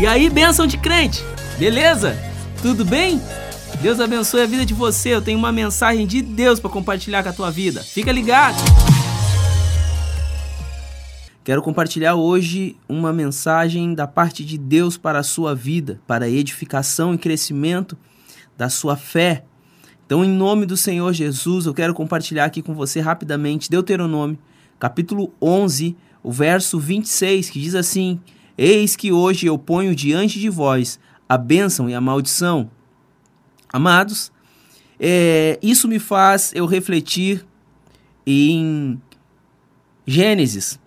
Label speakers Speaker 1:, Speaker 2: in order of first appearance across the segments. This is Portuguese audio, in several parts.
Speaker 1: E aí, bênção de crente, beleza? Tudo bem? Deus abençoe a vida de você. Eu tenho uma mensagem de Deus para compartilhar com a tua vida. Fica ligado. Quero compartilhar hoje uma mensagem da parte de Deus para a sua vida, para a edificação e crescimento da sua fé. Então, em nome do Senhor Jesus, eu quero compartilhar aqui com você rapidamente Deuteronômio, capítulo 11, o verso 26, que diz assim: Eis que hoje eu ponho diante de vós a bênção e a maldição. Amados, é, isso me faz eu refletir em Gênesis.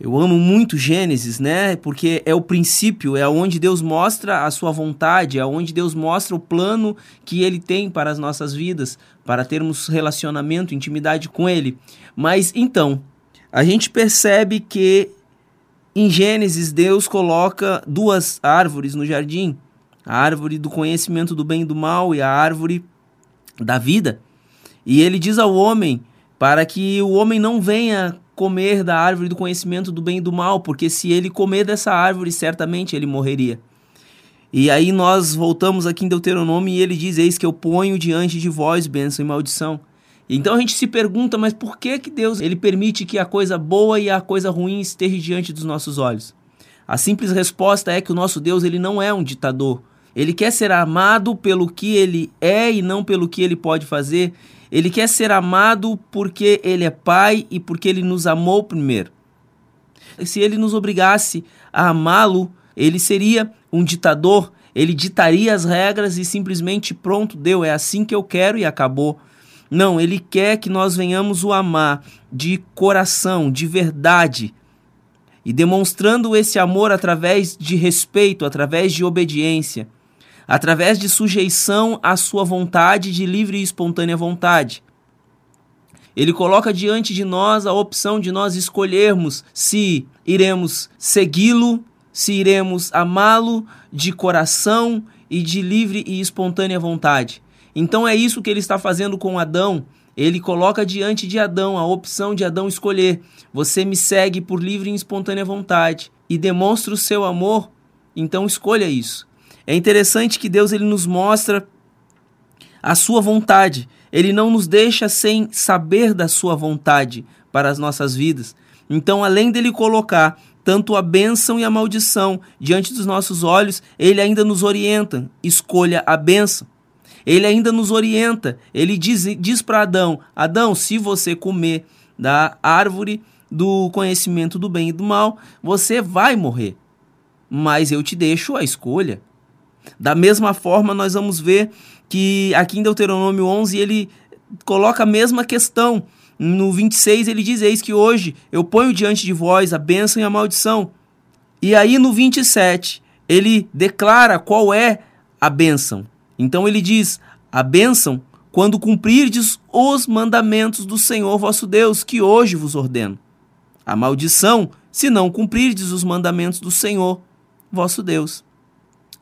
Speaker 1: Eu amo muito Gênesis, né? Porque é o princípio, é onde Deus mostra a sua vontade, é onde Deus mostra o plano que ele tem para as nossas vidas, para termos relacionamento, intimidade com ele. Mas então, a gente percebe que em Gênesis, Deus coloca duas árvores no jardim: a árvore do conhecimento do bem e do mal e a árvore da vida. E ele diz ao homem para que o homem não venha comer da árvore do conhecimento do bem e do mal, porque se ele comer dessa árvore, certamente ele morreria. E aí nós voltamos aqui em Deuteronômio e ele diz: Eis que eu ponho diante de vós bênção e maldição. Então a gente se pergunta, mas por que que Deus ele permite que a coisa boa e a coisa ruim esteja diante dos nossos olhos? A simples resposta é que o nosso Deus ele não é um ditador. Ele quer ser amado pelo que ele é e não pelo que ele pode fazer. Ele quer ser amado porque ele é pai e porque ele nos amou primeiro. Se ele nos obrigasse a amá-lo, ele seria um ditador, ele ditaria as regras e simplesmente pronto, deu, é assim que eu quero e acabou. Não, ele quer que nós venhamos o amar de coração, de verdade. E demonstrando esse amor através de respeito, através de obediência, através de sujeição à sua vontade de livre e espontânea vontade. Ele coloca diante de nós a opção de nós escolhermos se iremos segui-lo, se iremos amá-lo de coração e de livre e espontânea vontade. Então é isso que ele está fazendo com Adão. Ele coloca diante de Adão a opção de Adão escolher: você me segue por livre e espontânea vontade e demonstra o seu amor, então escolha isso. É interessante que Deus ele nos mostra a sua vontade. Ele não nos deixa sem saber da sua vontade para as nossas vidas. Então, além dele colocar tanto a bênção e a maldição diante dos nossos olhos, ele ainda nos orienta: escolha a bênção. Ele ainda nos orienta. Ele diz, diz para Adão: Adão, se você comer da árvore do conhecimento do bem e do mal, você vai morrer. Mas eu te deixo a escolha. Da mesma forma, nós vamos ver que aqui em Deuteronômio 11 ele coloca a mesma questão. No 26 ele diz: Eis que hoje eu ponho diante de vós a bênção e a maldição. E aí no 27 ele declara qual é a bênção. Então ele diz: a bênção quando cumprirdes os mandamentos do Senhor vosso Deus, que hoje vos ordeno. A maldição, se não cumprirdes os mandamentos do Senhor vosso Deus.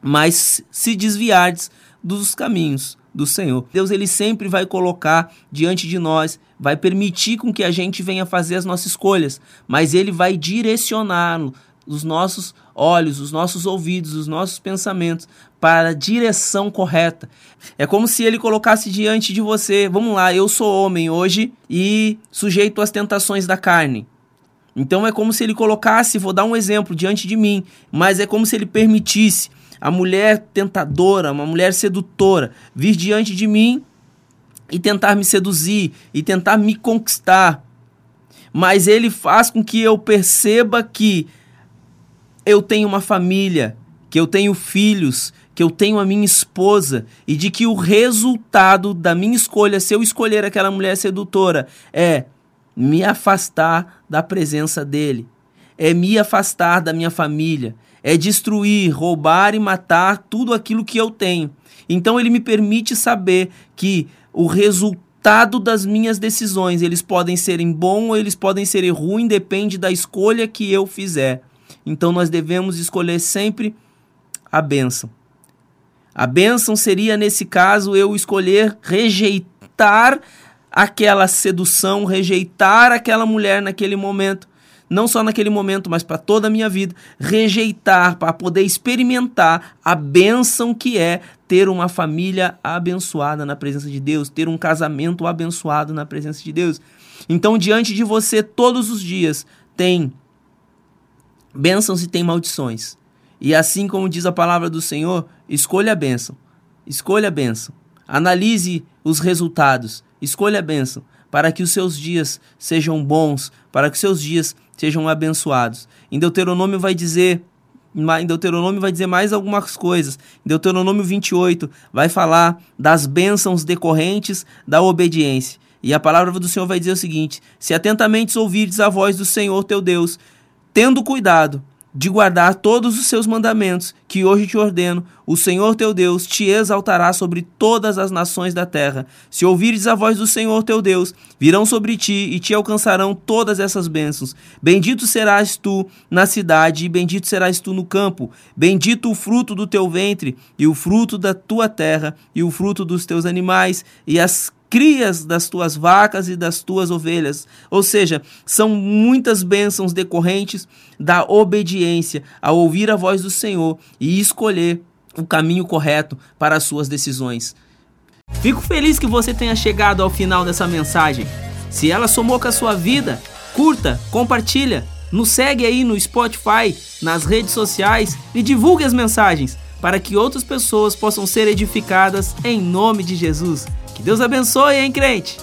Speaker 1: Mas se desviardes dos caminhos do Senhor. Deus ele sempre vai colocar diante de nós, vai permitir com que a gente venha fazer as nossas escolhas, mas ele vai direcionar os nossos olhos, os nossos ouvidos, os nossos pensamentos para a direção correta. É como se ele colocasse diante de você: vamos lá, eu sou homem hoje e sujeito às tentações da carne. Então é como se ele colocasse, vou dar um exemplo diante de mim, mas é como se ele permitisse a mulher tentadora, uma mulher sedutora, vir diante de mim e tentar me seduzir e tentar me conquistar. Mas ele faz com que eu perceba que eu tenho uma família, que eu tenho filhos, que eu tenho a minha esposa e de que o resultado da minha escolha, se eu escolher aquela mulher sedutora, é me afastar da presença dele, é me afastar da minha família, é destruir, roubar e matar tudo aquilo que eu tenho. Então ele me permite saber que o resultado das minhas decisões, eles podem serem bom ou eles podem ser ruim, depende da escolha que eu fizer. Então nós devemos escolher sempre a bênção. A bênção seria, nesse caso, eu escolher rejeitar aquela sedução, rejeitar aquela mulher naquele momento. não só naquele momento, mas para toda a minha vida, rejeitar, para poder experimentar a bênção que é ter uma família abençoada na presença de Deus, ter um casamento abençoado na presença de Deus. Então, diante de você, todos os dias, tem bênçãos e tem maldições. E assim como diz a palavra do Senhor, escolha a bênção. Escolha a bênção. Analise os resultados. Escolha a bênção para que os seus dias sejam bons, para que os seus dias sejam abençoados. Em Deuteronômio vai dizer em Deuteronômio vai dizer mais algumas coisas. Em Deuteronômio 28 vai falar das bênçãos decorrentes da obediência. E a palavra do Senhor vai dizer o seguinte: Se atentamente ouvires a voz do Senhor teu Deus, tendo cuidado de guardar todos os seus mandamentos, que hoje te ordeno, o Senhor teu Deus te exaltará sobre todas as nações da terra. Se ouvires a voz do Senhor teu Deus, virão sobre ti e te alcançarão todas essas bênçãos. Bendito serás tu na cidade, e bendito serás tu no campo. Bendito o fruto do teu ventre, e o fruto da tua terra, e o fruto dos teus animais, e as crias das tuas vacas e das tuas ovelhas. Ou seja, são muitas bênçãos decorrentes da obediência ao ouvir a voz do Senhor e escolher o caminho correto para as suas decisões. Fico feliz que você tenha chegado ao final dessa mensagem. Se ela somou com a sua vida, curta, compartilha, nos segue aí no Spotify, nas redes sociais e divulgue as mensagens para que outras pessoas possam ser edificadas em nome de Jesus. Que Deus abençoe, hein, crente?